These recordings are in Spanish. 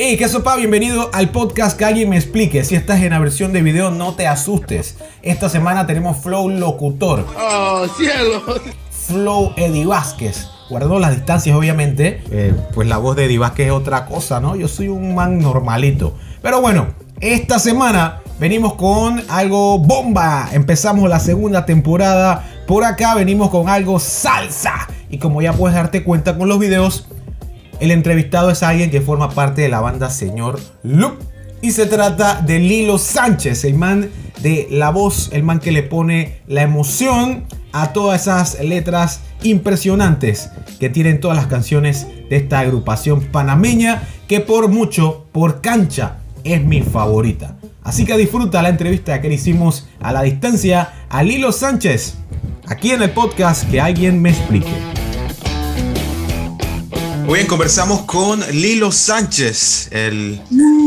Hey, ¿qué sopa? Bienvenido al podcast Que alguien me explique. Si estás en la versión de video, no te asustes. Esta semana tenemos Flow Locutor. ¡Oh, cielo! Flow Eddie Vázquez. Guardando las distancias, obviamente. Eh, pues la voz de Eddie Vázquez es otra cosa, ¿no? Yo soy un man normalito. Pero bueno, esta semana venimos con algo bomba. Empezamos la segunda temporada. Por acá venimos con algo salsa. Y como ya puedes darte cuenta con los videos, el entrevistado es alguien que forma parte de la banda Señor Loop. Y se trata de Lilo Sánchez, el man de la voz, el man que le pone la emoción a todas esas letras impresionantes que tienen todas las canciones de esta agrupación panameña que por mucho, por cancha, es mi favorita. Así que disfruta la entrevista que le hicimos a la distancia a Lilo Sánchez, aquí en el podcast que alguien me explique. Muy bien, conversamos con Lilo Sánchez, el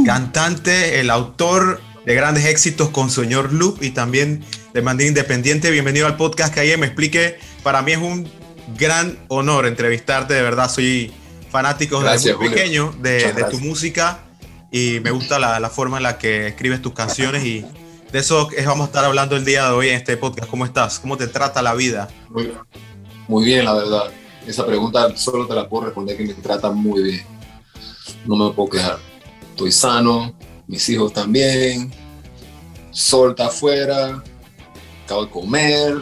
cantante, el autor de grandes éxitos con Señor Loop y también de Mandín Independiente. Bienvenido al podcast que alguien me explique. Para mí es un gran honor entrevistarte, de verdad soy fanático desde muy pequeño de, tu música y me gusta la, forma en la que escribes tus canciones y de eso es, vamos a estar hablando el día de hoy en este podcast. ¿Cómo estás? ¿Cómo te trata la vida? Muy, muy bien, la verdad esa pregunta solo te la puedo responder que me trata muy bien. No me puedo quejar. Estoy sano, mis hijos también, sol está afuera, acabo de comer,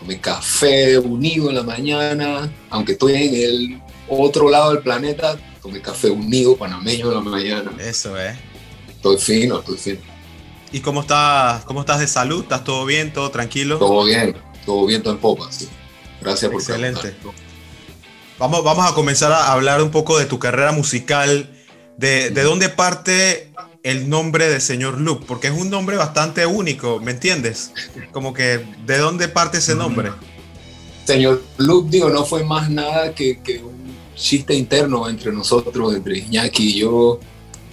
tomé café unido en la mañana, aunque estoy en el otro lado del planeta, tomé café unido panameño en la mañana. Eso, ¿eh? Estoy fino, estoy fino. ¿Y cómo estás, cómo estás de salud? ¿Estás todo bien, todo tranquilo? Todo bien, todo bien, todo en popa, sí. Gracias por Excelente. Vamos, vamos a comenzar a hablar un poco de tu carrera musical. De, de dónde parte el nombre de Señor Luke? Porque es un nombre bastante único, ¿me entiendes? Como que, ¿de dónde parte ese nombre? Señor Luke, digo, no fue más nada que, que un chiste interno entre nosotros, entre Iñaki y yo,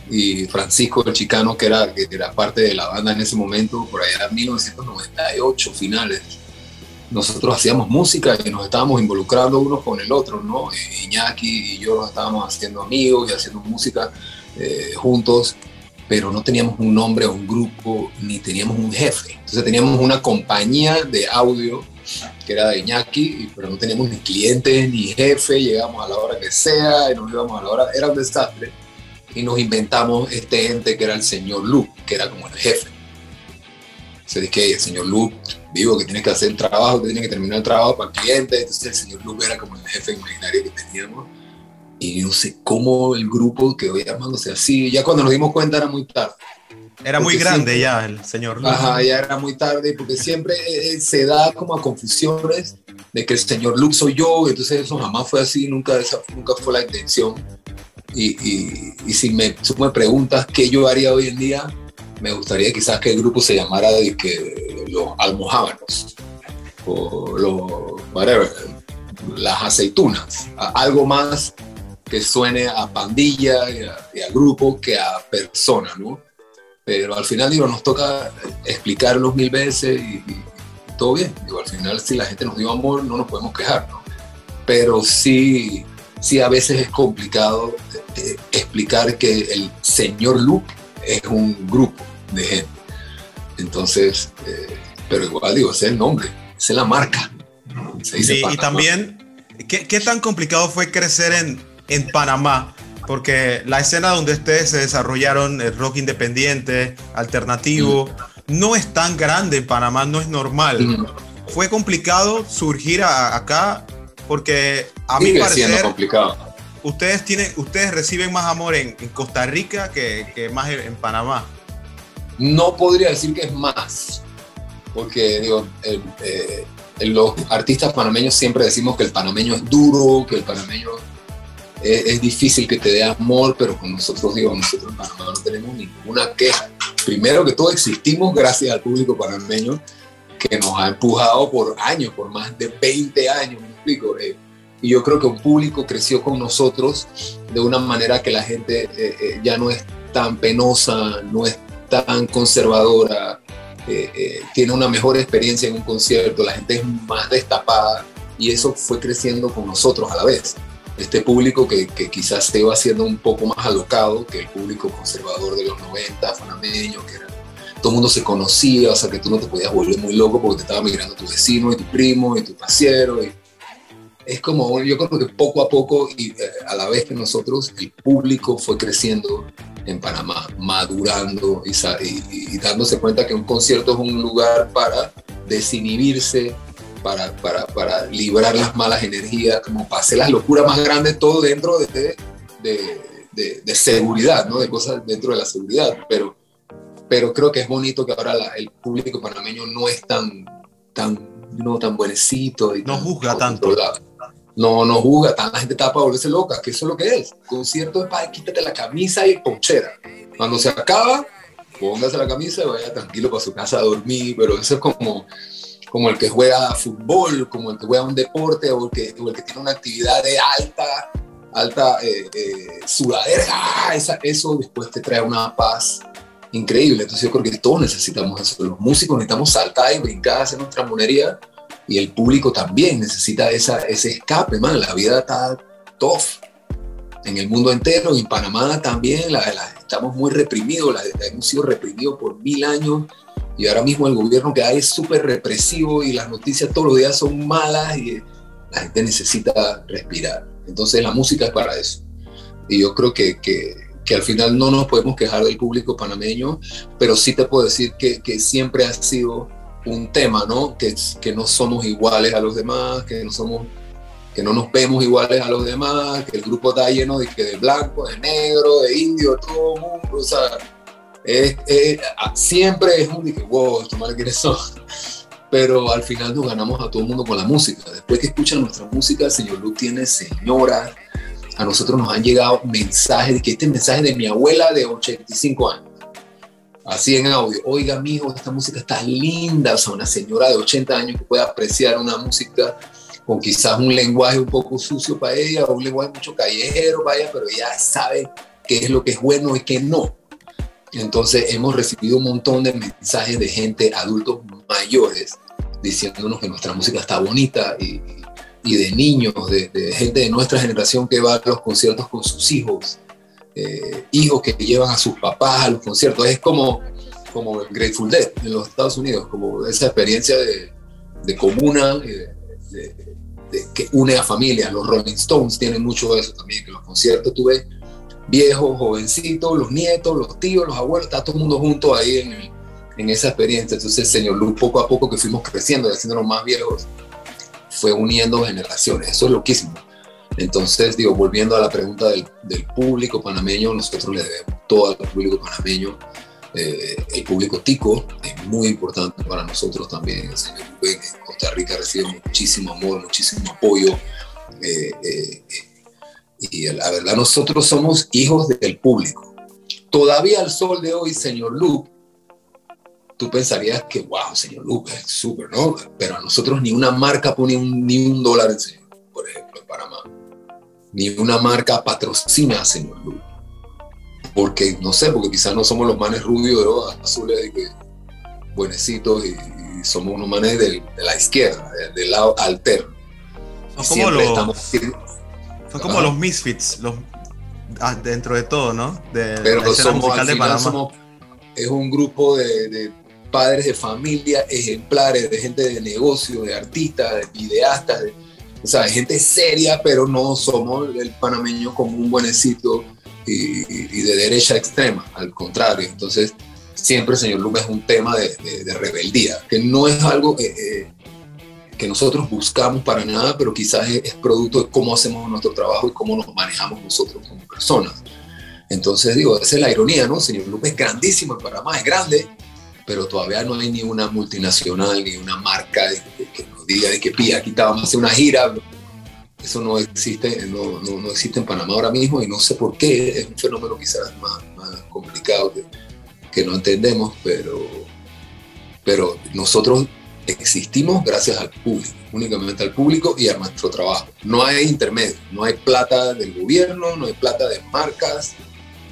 y Francisco el Chicano, que era, que era parte de la banda en ese momento, por allá en 1998, finales nosotros hacíamos música y nos estábamos involucrando unos con el otro, ¿no? Iñaki y yo nos estábamos haciendo amigos y haciendo música eh, juntos, pero no teníamos un nombre o un grupo, ni teníamos un jefe. Entonces teníamos una compañía de audio que era de Iñaki, pero no teníamos ni clientes ni jefe, llegamos a la hora que sea y nos íbamos a la hora, era un desastre. Y nos inventamos este ente que era el señor Luke, que era como el jefe. Se dice que el señor Luke vivo que tiene que hacer el trabajo, que tiene que terminar el trabajo para el cliente. Entonces el señor Luke era como el jefe imaginario que teníamos. Y no sé cómo el grupo quedó llamándose así. Ya cuando nos dimos cuenta era muy tarde. Era muy grande ya el señor Luke. Ajá, ya era muy tarde porque siempre eh, se da como a confusiones de que el señor Luke soy yo. Entonces eso jamás fue así, nunca, esa, nunca fue la intención. Y, y, y si me, tú me preguntas qué yo haría hoy en día, me gustaría quizás que el grupo se llamara que los almohábanos o los las aceitunas, algo más que suene a pandilla y a, grupo que a persona, ¿no? Pero al final, digo, nos toca explicarlos mil veces y, todo bien. Digo, al final, si la gente nos dio amor, no nos podemos quejar, ¿no? Pero sí, sí a veces es complicado eh, explicar que el señor Luke es un grupo de gente. Entonces, eh, pero igual digo, ese es el nombre, esa es la marca. sí, y también, ¿qué, ¿qué, tan complicado fue crecer en, en Panamá? Porque la escena donde ustedes se desarrollaron, el rock independiente, alternativo, no es tan grande en Panamá, no es normal. Fue complicado surgir acá porque a mí parece complicado. Ustedes, tienen, ustedes reciben más amor en, en Costa Rica que, que más en Panamá. No podría decir que es más, porque digo, eh, los artistas panameños siempre decimos que el panameño es duro, que el panameño es, difícil que te dé amor, pero con nosotros, digo, nosotros en Panamá no tenemos ninguna queja. Primero que todo existimos gracias al público panameño que nos ha empujado por años, por más de 20 años, me explico. Eh, y yo creo que un público creció con nosotros de una manera que la gente eh, ya no es tan penosa, no es tan conservadora, eh, eh, tiene una mejor experiencia en un concierto, la gente es más destapada y eso fue creciendo con nosotros a la vez. este público que, que, quizás se iba haciendo un poco más alocado que el público conservador de los 90, panameño, que era, todo el mundo se conocía, o sea que tú no te podías volver muy loco porque te estaba mirando tu vecino y tu primo y tu pasiero. Y es como, yo creo que poco a poco y eh, a la vez que nosotros, el público fue creciendo en Panamá, madurando y, y, y dándose cuenta que un concierto es un lugar para desinhibirse, para, para, para, librar las malas energías, como para hacer las locuras más grandes, todo dentro de, de, de, seguridad, ¿no? de cosas dentro de la seguridad. Pero, pero creo que es bonito que ahora el público panameño no es tan, tan, no tan buenecito. Y no juzga tanto. No, no juzga, la gente está para volverse loca, que eso es lo que es. Concierto es para quítate la camisa y ponchera. Cuando se acaba, póngase la camisa y vaya tranquilo para su casa a dormir, pero eso es como como el que juega fútbol, como el que juega un deporte o el que, el que tiene una actividad de alta, alta eh, eh, sudadera, ¡ah! eso después te trae una paz increíble. Entonces yo creo que todos necesitamos eso. Los músicos necesitamos saltar y brincar, hacer nuestra monería y el público también necesita esa, ese escape, man. La vida está tough en el mundo entero, en Panamá también, la, estamos muy reprimidos, la, hemos sido reprimidos por mil años y ahora mismo el gobierno que hay es súper represivo y las noticias todos los días son malas y la gente necesita respirar. Entonces la música es para eso. Y yo creo que, que, que al final no nos podemos quejar del público panameño, pero sí te puedo decir que, que siempre ha sido un tema, ¿no? Que, que no somos iguales a los demás, que no somos que no nos vemos iguales a los demás, que el grupo está lleno de, que de blanco, de negro, de indio, todo el mundo, o sea, siempre es un dije, wow, estos males quiénes son. Pero al final nos ganamos a todo el mundo con la música. Después que escuchan nuestra música, el señor Luke tiene señora. A nosotros nos han llegado mensajes, que este mensaje de mi abuela de 85 años. Así en audio, oiga, mijo, esta música está linda. O sea, una señora de 80 años que puede apreciar una música con quizás un lenguaje un poco sucio para ella, un lenguaje mucho callejero para ella, pero ella sabe qué es lo que es bueno y qué no. Entonces hemos recibido un montón de mensajes de gente, adultos mayores, diciéndonos que nuestra música está bonita y de niños, de, gente de nuestra generación que va a los conciertos con sus hijos, eh, hijos que llevan a sus papás a los conciertos. Es como, como el Grateful Dead en los Estados Unidos, como esa experiencia de, de comuna eh, que une a familias. Los Rolling Stones tienen mucho de eso también, que los conciertos tú ves viejos, jovencitos, los nietos, los tíos, los abuelos, está todo el mundo junto ahí en, en esa experiencia. Entonces, Señor Luz, poco a poco que fuimos creciendo y haciéndonos más viejos, fue uniendo generaciones. Eso es loquísimo. Entonces, digo, volviendo a la pregunta del, del público panameño, nosotros le debemos todo al público panameño. Eh, el público tico es muy importante para nosotros también. El señor en Costa Rica recibe muchísimo amor, muchísimo apoyo. Eh, eh, y la verdad, nosotros somos hijos del público. Todavía al sol de hoy, señor Luke, tú pensarías que, wow, señor Luke, es súper, ¿no? Pero a nosotros ni una marca pone un, ni un dólar en señor, por ejemplo, en Panamá. Ni una marca patrocina a señor Luke. Porque, no sé, porque quizás no somos los manes rubios de ojos azules, de que, buenecitos, y, somos unos manes de la izquierda, del, lado alterno. Y siempre estamos fue como los Misfits, los, ah, dentro de todo, ¿no? De, Pero somos, de Somos, es un grupo de, padres de familia ejemplares, de gente de negocio, de artistas, de videastas, o sea, de gente seria, pero no somos el panameño como un buenecito y, de derecha extrema, al contrario. Entonces, siempre, señor Luma, es un tema de, rebeldía, que no es algo que... Eh, que nosotros buscamos para nada, pero quizás es, producto de cómo hacemos nuestro trabajo y cómo nos manejamos nosotros como personas. Entonces digo, esa es la ironía, ¿no? Señor Lupe es grandísimo, el Panamá es grande, pero todavía no hay ni una multinacional, ni una marca que nos diga de que pía, aquí a hacer una gira. Eso no existe, no, no, no, existe en Panamá ahora mismo y no sé por qué, es un fenómeno quizás más, complicado que, no entendemos, pero, pero nosotros existimos gracias al público, únicamente al público y a nuestro trabajo. No hay intermedio, no hay plata del gobierno, no hay plata de marcas,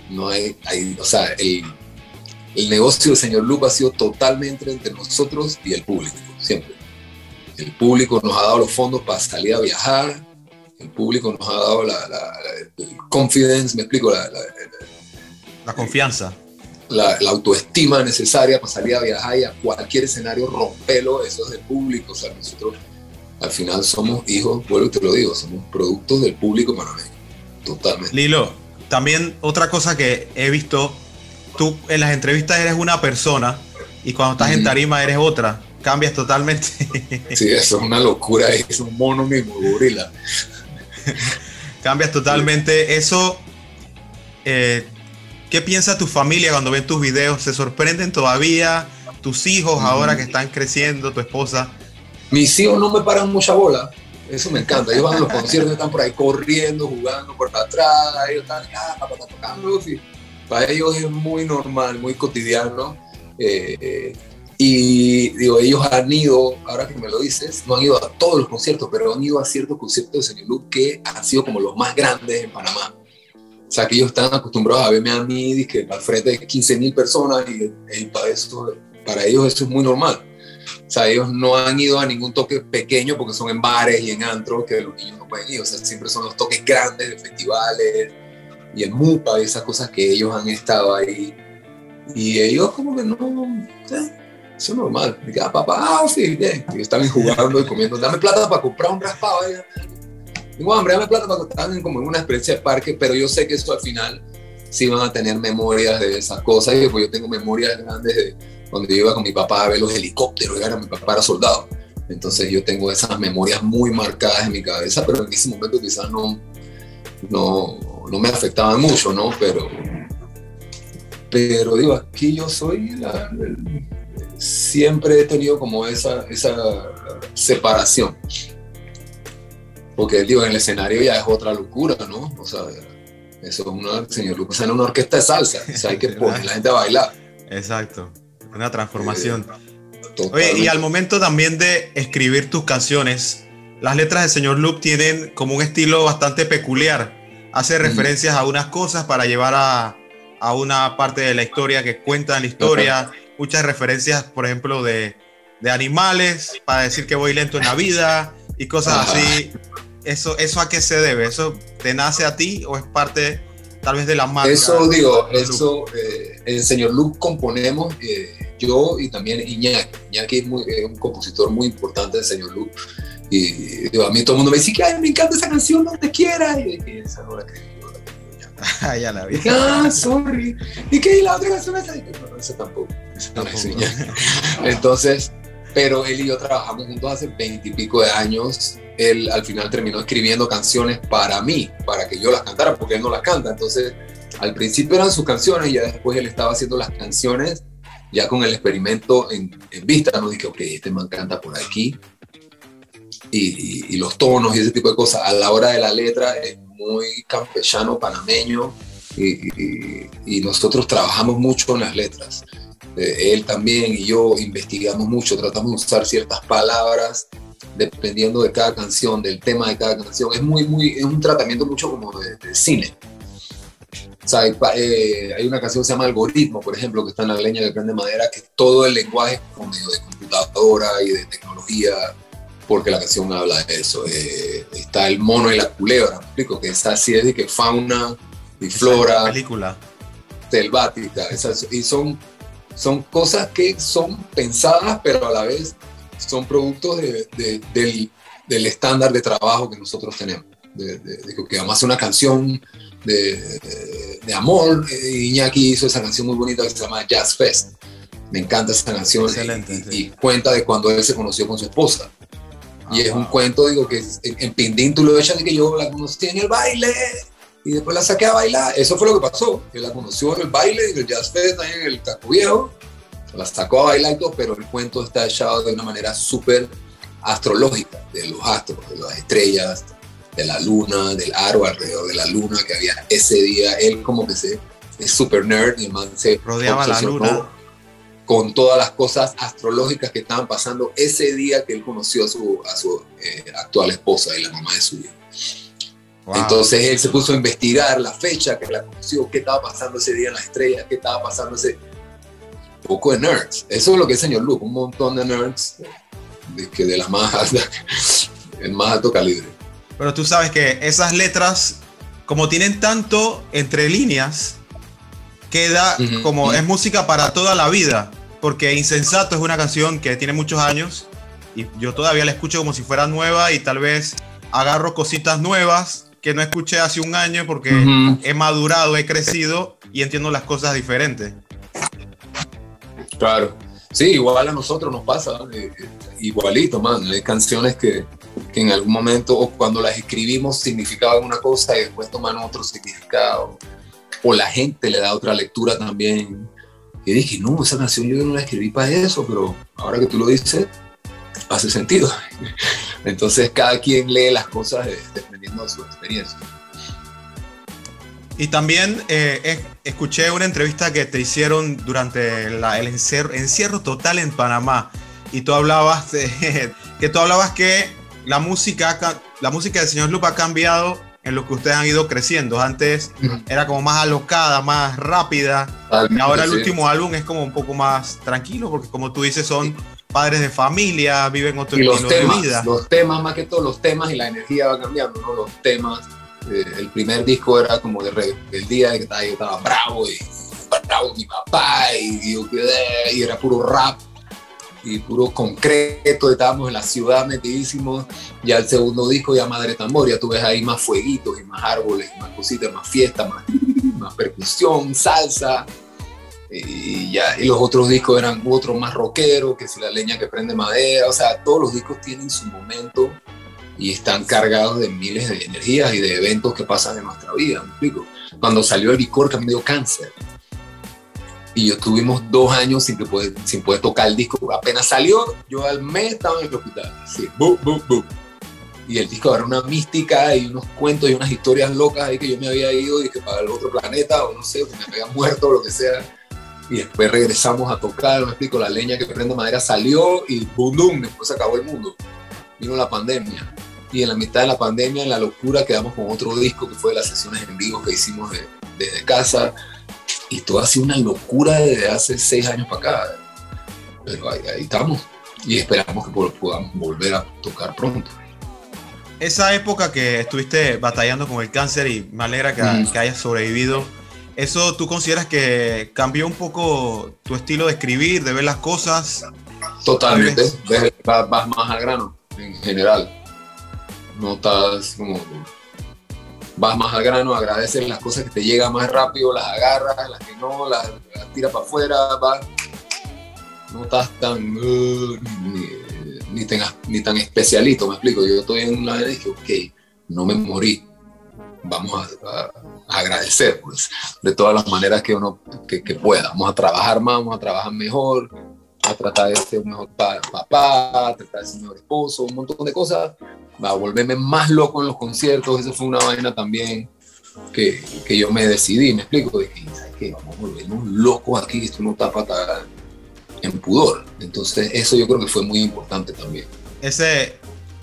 no hay, o sea, el, el negocio del señor Lupa ha sido totalmente entre nosotros y el público, siempre. El público nos ha dado los fondos para salir a viajar el público nos ha dado la, la, confidence, me explico, la, la confianza. La, autoestima necesaria para salir a viajar y a cualquier escenario romperlo, eso es del público. O sea, nosotros al final somos hijos, vuelvo y te lo digo, somos productos del público panameño. Totalmente. Lilo, también otra cosa que he visto, tú en las entrevistas eres una persona y cuando estás en tarima eres otra. Cambias totalmente. Sí, eso es una locura, es un mono mismo, gorila. Cambias totalmente. Eso, eh, ¿qué piensa tu familia cuando ven tus videos? ¿Se sorprenden todavía? ¿Tus hijos ahora que están creciendo, tu esposa? Mis hijos no me paran mucha bola. Eso me encanta. Ellos van a los conciertos, están por ahí corriendo, jugando por atrás. Ellos están, ah, tocando. Para ellos es muy normal, muy cotidiano. Eh, y digo, ellos han ido, ahora que me lo dices, no han ido a todos los conciertos, pero han ido a ciertos conciertos de Luke que han sido como los más grandes en Panamá. O sea, que ellos están acostumbrados a verme a mí que al frente de 15 mil personas y, para, eso, para ellos eso es muy normal. O sea, ellos no han ido a ningún toque pequeño porque son en bares y en antros que los niños no pueden ir. O sea, siempre son los toques grandes de festivales y en MUPA y esas cosas que ellos han estado ahí. Y ellos como que no, eso es normal. Diga, ah, papá, ah, sí, bien. Y están jugando y comiendo. Dame plata para comprar un raspado. Digo, hambre, dame plata para comprar como en una experiencia de parque, pero yo sé que eso al final sí van a tener memorias de esas cosas. Y pues yo tengo memorias grandes de cuando yo iba con mi papá a ver los helicópteros, y era mi papá era soldado. Entonces yo tengo esas memorias muy marcadas en mi cabeza, pero en ese momento quizás no, no, no me afectaban mucho, ¿no? Pero, pero digo, aquí yo soy la, siempre he tenido como esa, esa separación. Porque, digo, en el escenario ya es otra locura, ¿no? O sea, eso es una, señor Lucas, en una orquesta de salsa, o sea, hay que poner la gente a bailar. Exacto, una transformación. Eh, Oye, y al momento también de escribir tus canciones, las letras del señor Luke tienen como un estilo bastante peculiar. Hace referencias a unas cosas para llevar a, a, una parte de la historia que cuentan la historia muchas referencias, por ejemplo, de, de animales, para decir que voy lento en la vida y cosas así. Eso, ¿Eso a qué se debe? ¿Eso te nace a ti o es parte tal vez de la marca? Eso digo, eso, eh, el señor Luke componemos, eh, yo y también Iñaki. Iñaki es, un compositor muy importante del señor Luke. Y digo, a mí todo el mundo me dice que Ay, me encanta esa canción, te quiera. Y esa no la Ah, ya la vi. Ah, sorry. ¿Y qué? la otra canción esa? No, esa tampoco. Entonces, pero él y yo trabajamos juntos hace veintipico de años. Él al final terminó escribiendo canciones para mí, para que yo las cantara, porque él no las canta. Entonces, al principio eran sus canciones y ya después él estaba haciendo las canciones, ya con el experimento en, vista. No dije, ok, este man canta por aquí. Y, y, los tonos y ese tipo de cosas. A la hora de la letra es muy campechano, panameño. Y, y, nosotros trabajamos mucho en las letras. Eh, él también y yo investigamos mucho, tratamos de usar ciertas palabras dependiendo de cada canción, del tema de cada canción. Es, muy, muy, es un tratamiento mucho como de, cine. O sea, eh, hay, una canción que se llama Algoritmo, por ejemplo, que está en la leña de prende madera, que todo el lenguaje es como medio de computadora y de tecnología, porque la canción habla de eso. Eh, está el mono y la culebra, me explico, que es así, es de que fauna y flora. película. Selvática, y son son cosas que son pensadas, pero a la vez son productos de, del, estándar de trabajo que nosotros tenemos. De, que vamos a hacer una canción de, amor. Eh, Iñaki hizo esa canción muy bonita que se llama Jazz Fest. Me encanta esa canción. Excelente, y, cuenta de cuando él se conoció con su esposa. Y es un cuento, digo, que en, en Pindín tú lo echas de que yo la conocí en el baile y después la saqué a bailar. Eso fue lo que pasó. Él la conoció en el baile, en el jazz fest, en el casco viejo. La sacó a bailar y todo, pero el cuento está echado de una manera súper astrológica, de los astros, de las estrellas, de la luna, del aro alrededor de la luna que había ese día. Él como que se, es súper nerd y man se rodeaba la luna con todas las cosas astrológicas que estaban pasando ese día que él conoció a su, a su eh, actual esposa y la mamá de su hijo. Entonces él se puso a investigar la fecha que la conoció, qué estaba pasando ese día en las estrellas, qué estaba pasando ese... Un poco de nerds. Eso es lo que es señor Luke, un montón de nerds de, que de la más el más alto calibre. Pero tú sabes que esas letras, como tienen tanto entre líneas, queda como es música para toda la vida. Porque Insensato es una canción que tiene muchos años y yo todavía la escucho como si fuera nueva y tal vez agarro cositas nuevas que no escuché hace un año porque he madurado, he crecido y entiendo las cosas diferentes. Claro. Sí, igual a nosotros nos pasa, eh, eh, igualito, man. Hay canciones que, que, en algún momento o cuando las escribimos significaban una cosa y después toman otro significado. O la gente le da otra lectura también. Y dije, no, esa canción yo no la escribí para eso, pero ahora que tú lo dices, hace sentido. Entonces cada quien lee las cosas dependiendo de su experiencia. Y también eh, escuché una entrevista que te hicieron durante el encierro, total en Panamá. Y tú hablabas de, que tú hablabas que la música, la música del señor Lupa ha cambiado en lo que ustedes han ido creciendo. Antes era como más alocada, más rápida. y ahora el último álbum es como un poco más tranquilo, porque como tú dices, son padres de familia, viven otro estilo de vida. Los temas, más que todo, los temas y la energía va cambiando, ¿no? Los temas eh, el primer disco era como de el día de que estaba, yo estaba bravo y bravo mi papá y, y, era puro rap y puro concreto, estábamos en la ciudad metidísimos, ya el segundo disco ya Madre Tambor, ya tú ves ahí más fueguitos y más árboles, más cositas, más fiesta, más, más percusión, salsa, y ya y los otros discos eran otros más rockeros, que si la leña que prende madera, o sea, todos los discos tienen su momento y están cargados de miles de energías y de eventos que pasan en nuestra vida, ¿me explico? Cuando salió el licor que me dio cáncer y yo tuvimos dos años sin, que poder, sin poder tocar el disco, apenas salió, yo al mes estaba en el hospital, así, bu, bu, bu. y el disco era una mística y unos cuentos y unas historias locas ahí que yo me había ido y que para el otro planeta o no sé, me había muerto o lo que sea y después regresamos a tocar, me explico, la leña que prende madera salió y boom, boom, después se acabó el mundo. Vino la pandemia y en la mitad de la pandemia, en la locura, quedamos con otro disco que fue de las sesiones en vivo que hicimos desde casa. Y todo ha sido una locura desde hace seis años para acá. Pero ahí, estamos y esperamos que podamos volver a tocar pronto. Esa época que estuviste batallando con el cáncer y me alegra que, mm. que hayas sobrevivido, ¿eso tú consideras que cambió un poco tu estilo de escribir, de ver las cosas? Totalmente, vas más al grano en general no estás como vas más al grano, agradeces las cosas que te llegan más rápido, las agarras, las que no, las, tiras para afuera, no estás tan uh, ni, ni, tan especialito, me explico. Yo estoy en una vez que, ok, no me morí, vamos a, agradecer, pues, de todas las maneras que uno que, pueda. Vamos a trabajar más, vamos a trabajar mejor, a tratar de ser un mejor papá, a tratar de ser un mejor esposo, un montón de cosas a volverme más loco en los conciertos, eso fue una vaina también que, que yo me decidí, me explico, de que, ¿sabes qué? Vamos a volvernos locos aquí, esto no está para en pudor. Entonces, eso yo creo que fue muy importante también. Ese,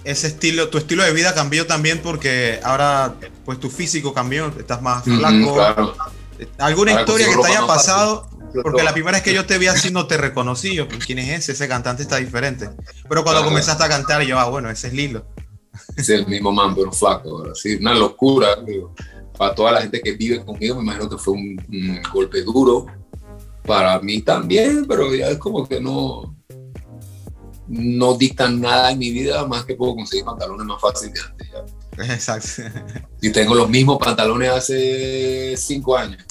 ese estilo, tu estilo de vida cambió también porque ahora, pues tu físico cambió, estás más flaco. ¿Alguna historia que te haya pasado? Porque la primera vez que yo te vi así no te reconocí, yo, ¿quién es ese? Ese cantante está diferente. Pero cuando comenzaste a cantar, yo, ah, bueno, ese es Lilo es el mismo man, pero flaco. Así, una locura. Para toda la gente que vive conmigo, me imagino que fue un, golpe duro. Para mí también, pero ya es como que no, no dictan nada en mi vida más que puedo conseguir pantalones más fácil de antes. Ya. Exacto. Y tengo los mismos pantalones hace cinco años,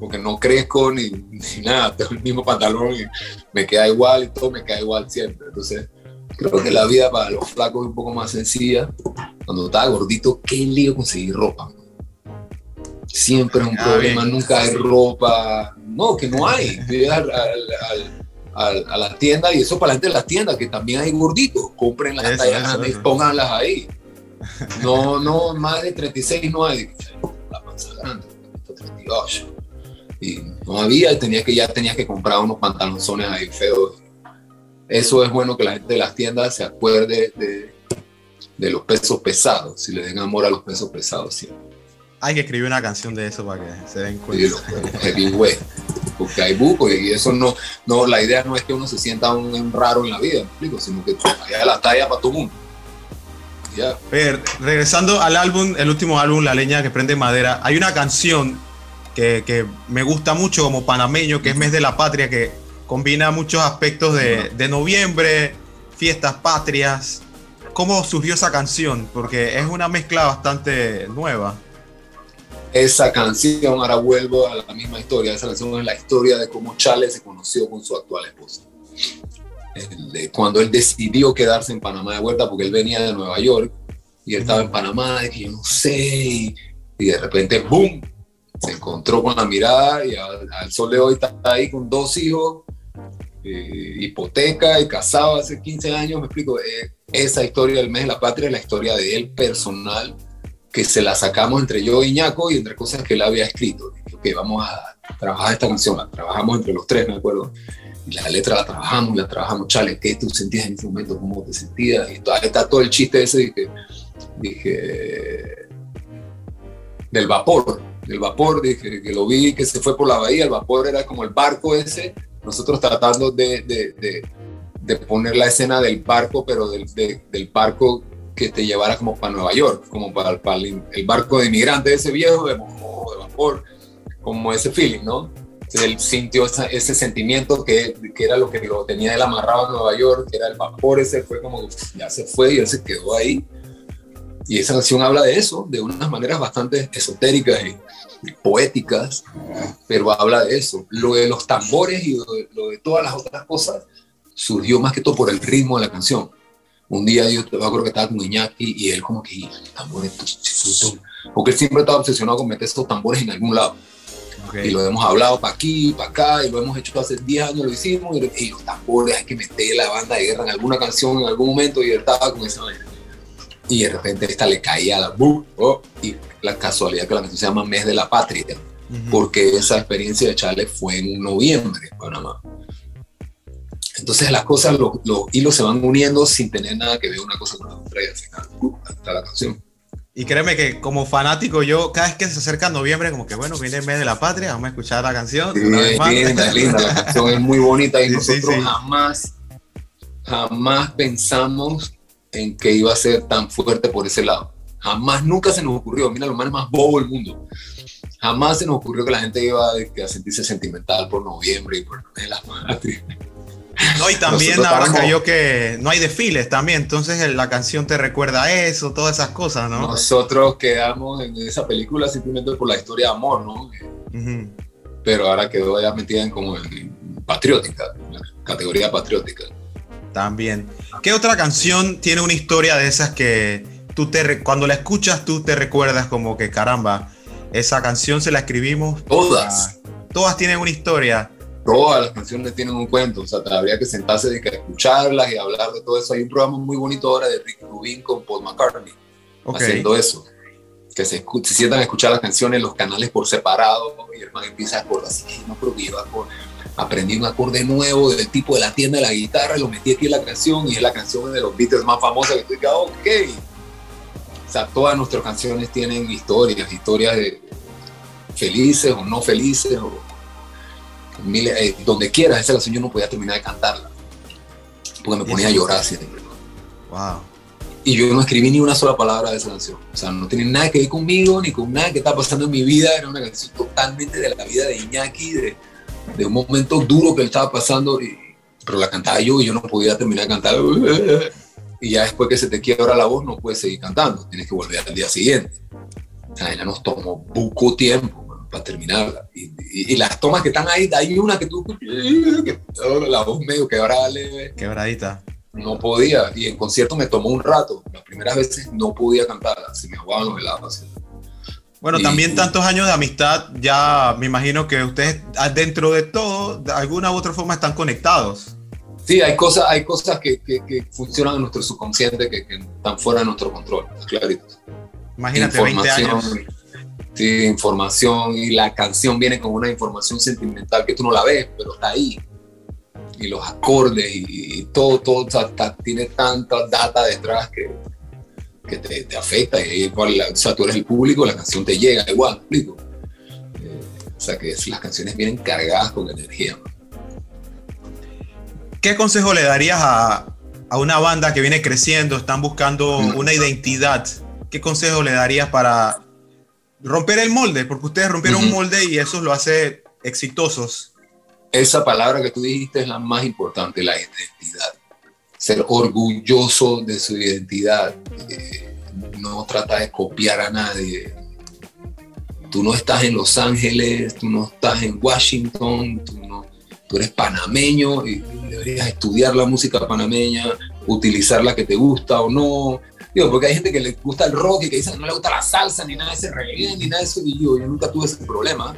porque no crezco ni, ni nada, tengo el mismo pantalón y me queda igual y todo me queda igual siempre. Entonces, Creo que la vida para los flacos es un poco más sencilla. Cuando estaba gordito, qué lío conseguir ropa. Siempre es un problema, nunca hay ropa. No, que no hay. a la tienda y eso para la gente de la tienda, que también hay gorditos. Compren las tallas y pónganlas ahí. No, no, más de 36 no hay. La panza grande, 38. Y no había, y tenía que, ya tenías que comprar unos pantalones ahí feos eso es bueno que la gente de las tiendas se acuerde de, de los pesos pesados, si le den amor a los pesos pesados siempre. Hay que escribir una canción de eso para que se den cuenta. porque hay buco y eso no, no, la idea no es que uno se sienta un raro en la vida, explico, sino que haya la talla para todo mundo. ya. regresando al álbum, el último álbum, La leña que prende madera, hay una canción que, que me gusta mucho como panameño, que es Mes de la Patria, que combina muchos aspectos de, de noviembre, fiestas patrias. ¿Cómo surgió esa canción? Porque es una mezcla bastante nueva. Esa canción, ahora vuelvo a la misma historia, esa canción es la historia de cómo Charles se conoció con su actual esposa. Cuando él decidió quedarse en Panamá de vuelta, porque él venía de Nueva York y él estaba en Panamá, y yo no sé, y, de repente, ¡boom! Se encontró con la mirada y al, sol de hoy está ahí con dos hijos, eh, hipoteca y casado hace 15 años, me explico, eh, esa historia del mes de la patria es la historia de él personal, que se la sacamos entre yo y Ñaco y entre cosas que él había escrito. que vamos a trabajar esta canción, la trabajamos entre los tres, me acuerdo. Y la letra la trabajamos, la trabajamos, chale, ¿qué tú sentías en ese momento? ¿Cómo te sentías? Y ahí está todo el chiste ese, dije, dije, del vapor, del vapor, dije, que lo vi, que se fue por la bahía, el vapor era como el barco ese, nosotros tratando de, de, de, poner la escena del barco, pero del, del barco que te llevara como para Nueva York, como para, el, barco de inmigrante ese viejo, de, de vapor, como ese feeling, ¿no? Él sintió ese sentimiento que, que, era lo que lo tenía él amarrado a Nueva York, que era el vapor ese, fue como ya se fue y él se quedó ahí. Y esa canción habla de eso, de unas maneras bastante esotéricas y, poéticas, pero habla de eso. Lo de los tambores y lo de, todas las otras cosas surgió más que todo por el ritmo de la canción. Un día yo me acuerdo que estaba con Iñaki y él como que, tambores, porque él siempre estaba obsesionado con meter estos tambores en algún lado. Y lo hemos hablado para aquí, para acá, y lo hemos hecho hace 10 años, lo hicimos, y, los tambores hay que meter la banda de guerra en alguna canción en algún momento, y él estaba con esa manera. Y de repente esta le caía a la oh, y la casualidad que la canción se llama Mes de la Patria, porque esa experiencia de Charles fue en noviembre en Panamá. Entonces las cosas, los, hilos se van uniendo sin tener nada que ver una cosa con la otra y al final uh, está la canción. Y créeme que como fanático yo, cada vez que se acerca noviembre, como que bueno, viene el mes de la patria, vamos a escuchar la canción. Sí, linda, linda, la canción es muy bonita y nosotros jamás, jamás pensamos en que iba a ser tan fuerte por ese lado. Jamás, nunca se nos ocurrió, mira lo más, más bobo del mundo. Jamás se nos ocurrió que la gente iba a, sentirse sentimental por noviembre y por la patria. No, y también ahora cayó que no hay desfiles también, entonces la canción te recuerda a eso, todas esas cosas, ¿no? Nosotros quedamos en esa película simplemente por la historia de amor, ¿no? Pero ahora quedó ya metida en como patriótica, categoría patriótica. También. ¿Qué otra canción tiene una historia de esas que tú te cuando la escuchas tú te recuerdas como que caramba, esa canción se la escribimos? Todas. todas tienen una historia todas las canciones tienen un cuento, o sea, habría que sentarse y escucharlas y hablar de todo eso. Hay un programa muy bonito ahora de Rick Rubin con Paul McCartney haciendo eso. Que se, se, sientan a escuchar las canciones, los canales por separado, y el man empieza a acordar así, no creo que iba a aprendí un acorde nuevo del tipo de la tienda de la guitarra, lo metí aquí en la canción, y es la canción de los Beatles más famosa que estoy ok. O sea, todas nuestras canciones tienen historias, historias de felices o no felices, o eh, donde quiera esa canción yo no podía terminar de cantarla, porque me ponía a llorar siempre. Wow. Y yo no escribí ni una sola palabra de esa canción. O sea, no tiene nada que ver conmigo, ni con nada que está pasando en mi vida. Era una canción totalmente de la vida de Iñaki, de, de un momento duro que él estaba pasando. Y, pero la cantaba yo y yo no podía terminar de cantar. Y ya después que se te quiebra la voz, no puedes seguir cantando. Tienes que volver al día siguiente. O sea, ya nos tomó poco tiempo para terminarla. Y, las tomas que están ahí, hay una que tú, que, la voz medio quebrada, leve. Quebradita. No podía, y en concierto me tomó un rato. Las primeras veces no podía cantarla, se me jugaban los helados. Bueno, también tantos años de amistad, ya me imagino que ustedes dentro de todo, de alguna u otra forma están conectados. Sí, hay cosas, hay cosas que, que, funcionan en nuestro subconsciente que, están fuera de nuestro control, clarito. Imagínate 20 años información y la canción viene con una información sentimental que tú no la ves, pero está ahí. Y los acordes y, todo, todo tiene tanta data detrás que, que te, afecta. Y igual, o sea, tú eres el público, la canción te llega igual, explico. Eh, o sea, que las canciones vienen cargadas con energía. ¿Qué consejo le darías a, a una banda que viene creciendo, están buscando una identidad, ¿qué consejo le darías para romper el molde? Porque ustedes rompieron un molde y eso lo hace exitosos. Esa palabra que tú dijiste es la más importante, la identidad. Ser orgulloso de su identidad. Eh, no trata de copiar a nadie. Tú no estás en Los Ángeles, tú no estás en Washington, tú, no, tú eres panameño y deberías estudiar la música panameña, utilizar la que te gusta o no. Digo, porque hay gente que le gusta el rock y que dice que no le gusta la salsa, ni nada de ese reggae, ni nada de eso. Y yo, yo nunca tuve ese problema.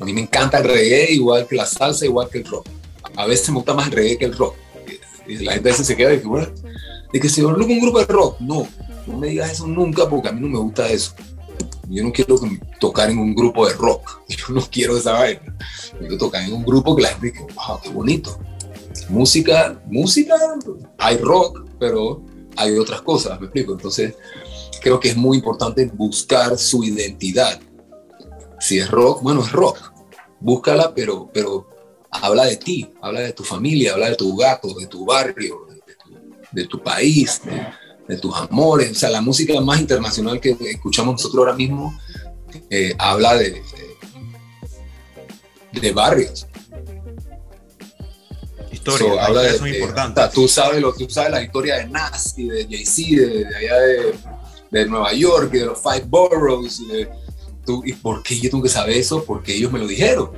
A mí me encanta el reggae igual que la salsa, igual que el rock. A veces me gusta más el reggae que el rock. Y la gente a veces se queda y dice, bueno, de que se un grupo de rock. No, no me digas eso nunca porque a mí no me gusta eso. Yo no quiero tocar en un grupo de rock. Yo no quiero esa vaina. Yo quiero tocar en un grupo que la gente dice, wow, qué bonito. Música, música, hay rock, pero hay otras cosas, me explico. Entonces, creo que es muy importante buscar su identidad. Si es rock, bueno, es rock. Búscala, pero, pero habla de ti, habla de tu familia, habla de tu gato, de tu barrio, de tu, país, de, tus amores. O sea, la música más internacional que escuchamos nosotros ahora mismo eh, habla de, de, barrios. Historia, habla de, es muy importante. tú, sabes lo, tú sabes la historia de Nas y de Jay-Z, de, allá de, Nueva York y de los Five Boroughs. Tú, ¿Y por qué yo tengo que saber eso? Porque ellos me lo dijeron.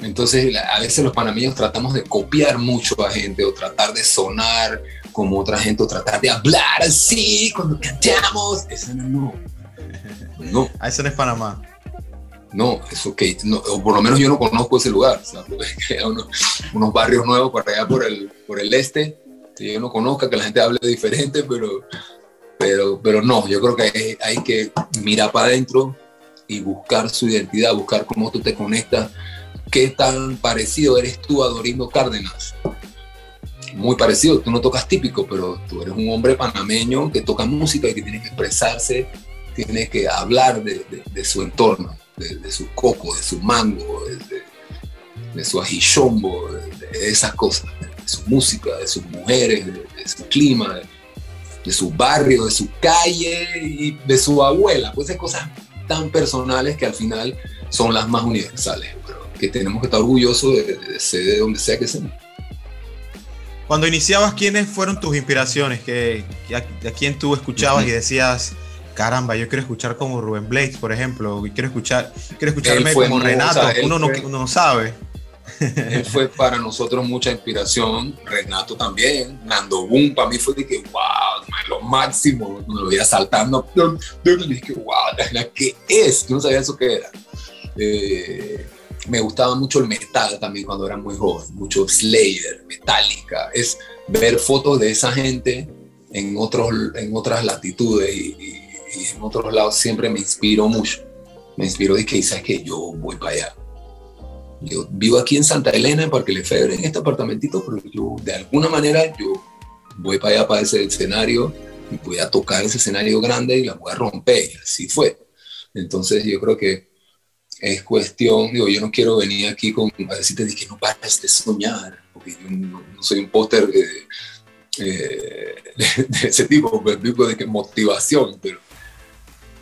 Entonces, a veces los panameños tratamos de copiar mucho a gente o tratar de sonar como otra gente o tratar de hablar así cuando cantamos. Eso no. No. Ah, eso no es Panamá. No, eso que, o por lo menos yo no conozco ese lugar. Unos, unos, barrios nuevos por allá por el, por el este, que yo no conozca, que la gente hable diferente, pero, pero, pero no, yo creo que hay, hay que mirar para adentro y buscar su identidad, buscar cómo tú te conectas qué tan parecido eres tú a Dorindo Cárdenas. Muy parecido, tú no tocas típico, pero tú eres un hombre panameño que toca música y que tiene que expresarse, tiene que hablar de, su entorno, de, su coco, de su mango, de, su ajichombo, de, esas cosas, de su música, de sus mujeres, de, su clima, de su barrio, de su calle y de su abuela. Pues hay cosas tan personales que al final son las más universales que tenemos que estar orgullosos de, ser de donde sea que seamos. Cuando iniciabas, ¿quiénes fueron tus inspiraciones? ¿Que, a, quién tú escuchabas y decías, caramba, yo quiero escuchar como Rubén Blades, por ejemplo, y quiero, escuchar, quiero escucharme como Renato, uno, no, uno no sabe. Él fue para nosotros mucha inspiración, Renato también, Nando Boom para mí fue de que, wow, lo máximo, me lo veía saltando, dije, wow, ¿qué es? Yo no sabía eso que era. Eh, me gustaba mucho el metal también cuando era muy joven, mucho Slayer, Metallica, es ver fotos de esa gente en, otros, en otras latitudes y, en otros lados siempre me inspiró mucho. Me inspiró y que, ¿sabes que Yo voy para allá. Yo vivo aquí en Santa Elena, en Parque Lefebvre, en este apartamentito, pero yo de alguna manera yo voy para allá, para ese escenario, y voy a tocar ese escenario grande y la voy a romper. Y así fue. Entonces yo creo que es cuestión, digo, yo no quiero venir aquí con, a decirte que no pares de soñar, porque yo no, soy un póster de, eh, de, ese tipo, tipo de que motivación, pero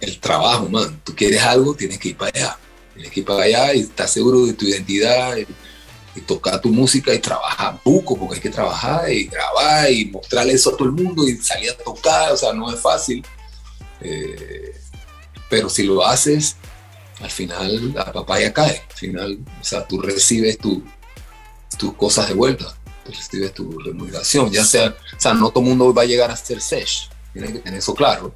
el trabajo, man, tú quieres algo, tienes que ir para allá, tienes que ir para allá y estar seguro de tu identidad, y, tocar tu música y trabajar buco, porque hay que trabajar y grabar y mostrarle eso a todo el mundo y salir a tocar, o sea, no es fácil, eh, pero si lo haces al final la papaya cae. Al final, o sea, tú recibes tus cosas de vuelta, tú recibes tu remuneración. Ya sea, o sea, no todo el mundo va a llegar a ser SESH, tienes que tener eso claro,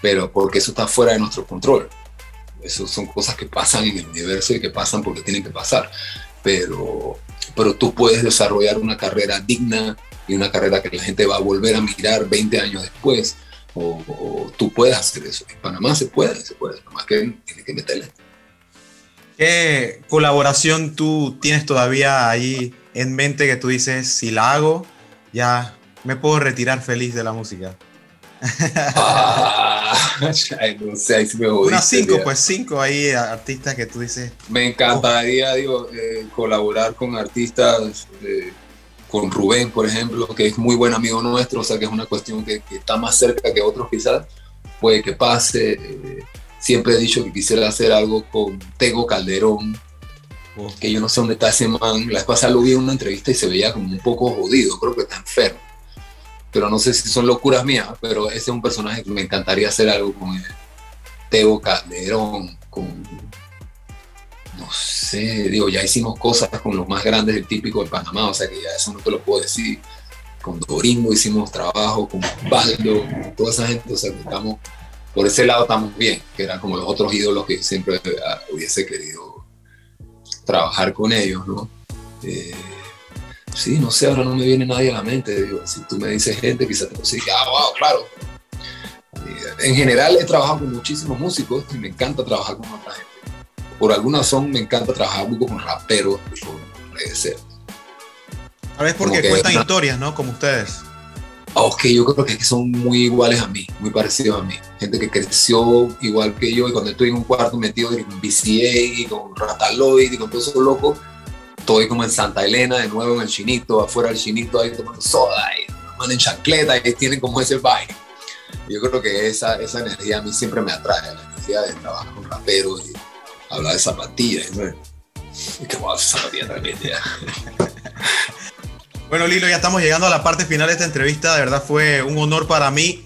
pero porque eso está fuera de nuestro control. Eso son cosas que pasan en el universo y que pasan porque tienen que pasar. Pero, pero tú puedes desarrollar una carrera digna y una carrera que la gente va a volver a mirar 20 años después o, tú puedes hacer eso. En Panamá se puede, se puede, nomás que tienes que meterle. ¿Qué colaboración tú tienes todavía ahí en mente que tú dices, si la hago, ya me puedo retirar feliz de la música? Ah, no sé, ahí me Unas cinco, pues cinco ahí artistas que tú dices. Me encantaría, digo, eh, colaborar con artistas eh, con Rubén, por ejemplo, que es muy buen amigo nuestro, o sea que es una cuestión que, está más cerca que otros quizás, puede que pase. Eh, siempre he dicho que quisiera hacer algo con Tego Calderón, que yo no sé dónde está ese man. La vez pasada lo vi en una entrevista y se veía como un poco jodido, creo que está enfermo. Pero no sé si son locuras mías, pero ese es un personaje que me encantaría hacer algo con él. Tego Calderón, con no sé, digo, ya hicimos cosas con los más grandes del típico de Panamá, o sea que ya eso no te lo puedo decir. Con Doringo hicimos trabajo, con Baldo, toda esa gente, o sea que estamos, por ese lado estamos bien, que eran como los otros ídolos que siempre hubiese querido trabajar con ellos, ¿no? Eh, sí, no sé, ahora no me viene nadie a la mente, digo, si tú me dices gente, quizás te puedo ah, wow, claro. Eh, en general he trabajado con muchísimos músicos y me encanta trabajar con otra gente por alguna razón me encanta trabajar mucho con raperos con redes A veces porque cuentan historias, ¿no? Como ustedes. Ok, yo creo que son muy iguales a mí, muy parecidos a mí. Gente que creció igual que yo y cuando estoy en un cuarto metido con BCA y con Rataloid y con todo eso loco, estoy como en Santa Elena, de nuevo en el chinito, afuera del chinito ahí tomando soda y en chancleta y tienen como ese vibe. Yo creo que esa, esa energía a mí siempre me atrae, la energía de trabajar con raperos y habla de zapatillas. Y que a zapatillas también, Bueno, Lilo, ya estamos llegando a la parte final de esta entrevista. De verdad fue un honor para mí.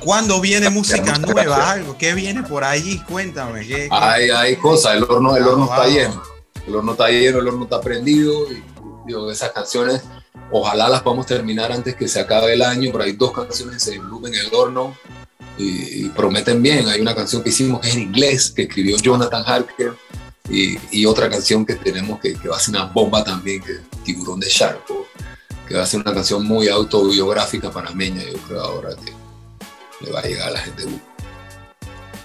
¿Cuándo viene música nueva? Algo, ¿qué viene por ahí? Cuéntame. ¿qué, Hay, hay cosas, el horno, el horno está lleno. El horno está lleno, el horno está prendido. Y, digo, esas canciones, ojalá las podamos terminar antes que se acabe el año. Pero hay dos canciones que se en el horno y, prometen bien. Hay una canción que hicimos que es en inglés, que escribió Jonathan Harker, y, y otra canción que tenemos que, que, va a ser una bomba también, que es Tiburón de Sharpo, que va a ser una canción muy autobiográfica panameña, yo creo ahora que le va a llegar a la gente.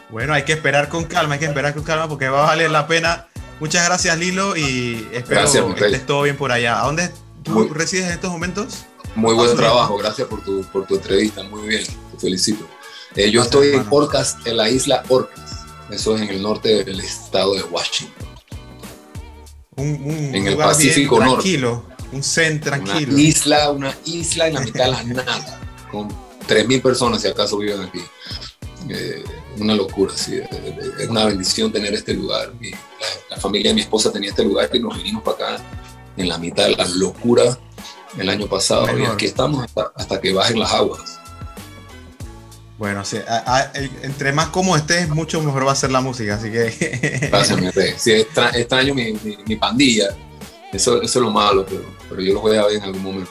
Bueno, hay que esperar con calma, hay que esperar con calma porque va a valer la pena. Muchas gracias Lilo y espero que estés todo bien por allá. ¿A dónde tú resides en estos momentos? Muy buen trabajo, gracias por tu, por tu entrevista, muy bien, te felicito. Eh, yo estoy en Orcas, en la isla Orcas. Eso es en el norte del estado de Washington. en el Pacífico tranquilo, Un centro tranquilo. Una isla, una isla en la mitad de la nada, con 3.000 personas si acaso viven aquí. Eh, una locura, sí. Es una bendición tener este lugar. la, familia de mi esposa tenía este lugar y nos vinimos para acá en la mitad de la locura el año pasado. Y aquí estamos hasta que bajen las aguas. Bueno, sí, entre más cómodo estés, mucho mejor va a ser la música, así que... Gracias, mi rey. Sí, extraño mi, mi, pandilla, eso, eso, es lo malo, pero, pero yo lo voy a ver en algún momento.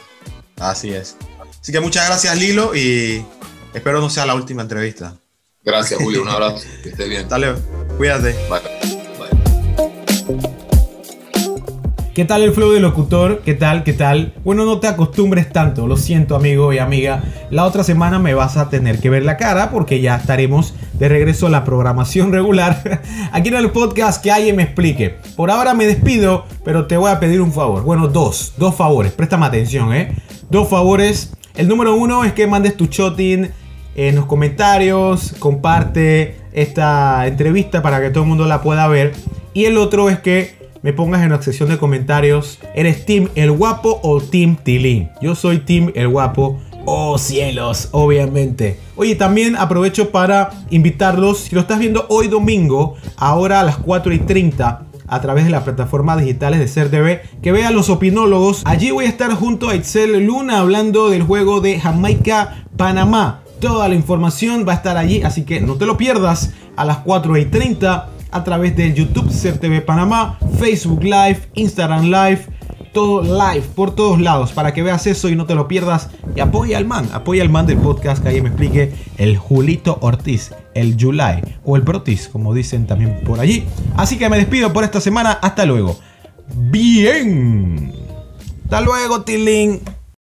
Así es. Así que muchas gracias, Lilo, y espero no sea la última entrevista. Gracias, Julio, un abrazo, que estés bien. Dale, cuídate. Bye. ¿Qué tal el flow de locutor? ¿Qué tal? ¿Qué tal? Bueno, no te acostumbres tanto, lo siento amigo y amiga. La otra semana me vas a tener que ver la cara porque ya estaremos de regreso a la programación regular aquí en el podcast que alguien me explique. Por ahora me despido, pero te voy a pedir un favor. Bueno, dos, dos favores, préstame atención, ¿eh? Dos favores. El número uno es que mandes tu shotting en los comentarios, comparte esta entrevista para que todo el mundo la pueda ver. Y el otro es que me pongas en la sección de comentarios, ¿eres Team El Guapo o Team Tilín? Yo soy Team El Guapo. Oh cielos, obviamente. Oye, también aprovecho para invitarlos, si lo estás viendo hoy domingo, ahora a las 4 y 30, a través de las plataformas digitales de CERTV, que vean los opinólogos. Allí voy a estar junto a Excel Luna hablando del juego de Jamaica Panamá. Toda la información va a estar allí, así que no te lo pierdas a las 4 y 30 a través de YouTube CERTV Panamá, Facebook Live, Instagram Live, todo live por todos lados para que veas eso y no te lo pierdas. Y apoya al man, apoya al man del podcast que ahí me explique, el Julito Ortiz, el July o el Protis, como dicen también por allí. Así que me despido por esta semana, hasta luego. Bien. Hasta luego, Tilín.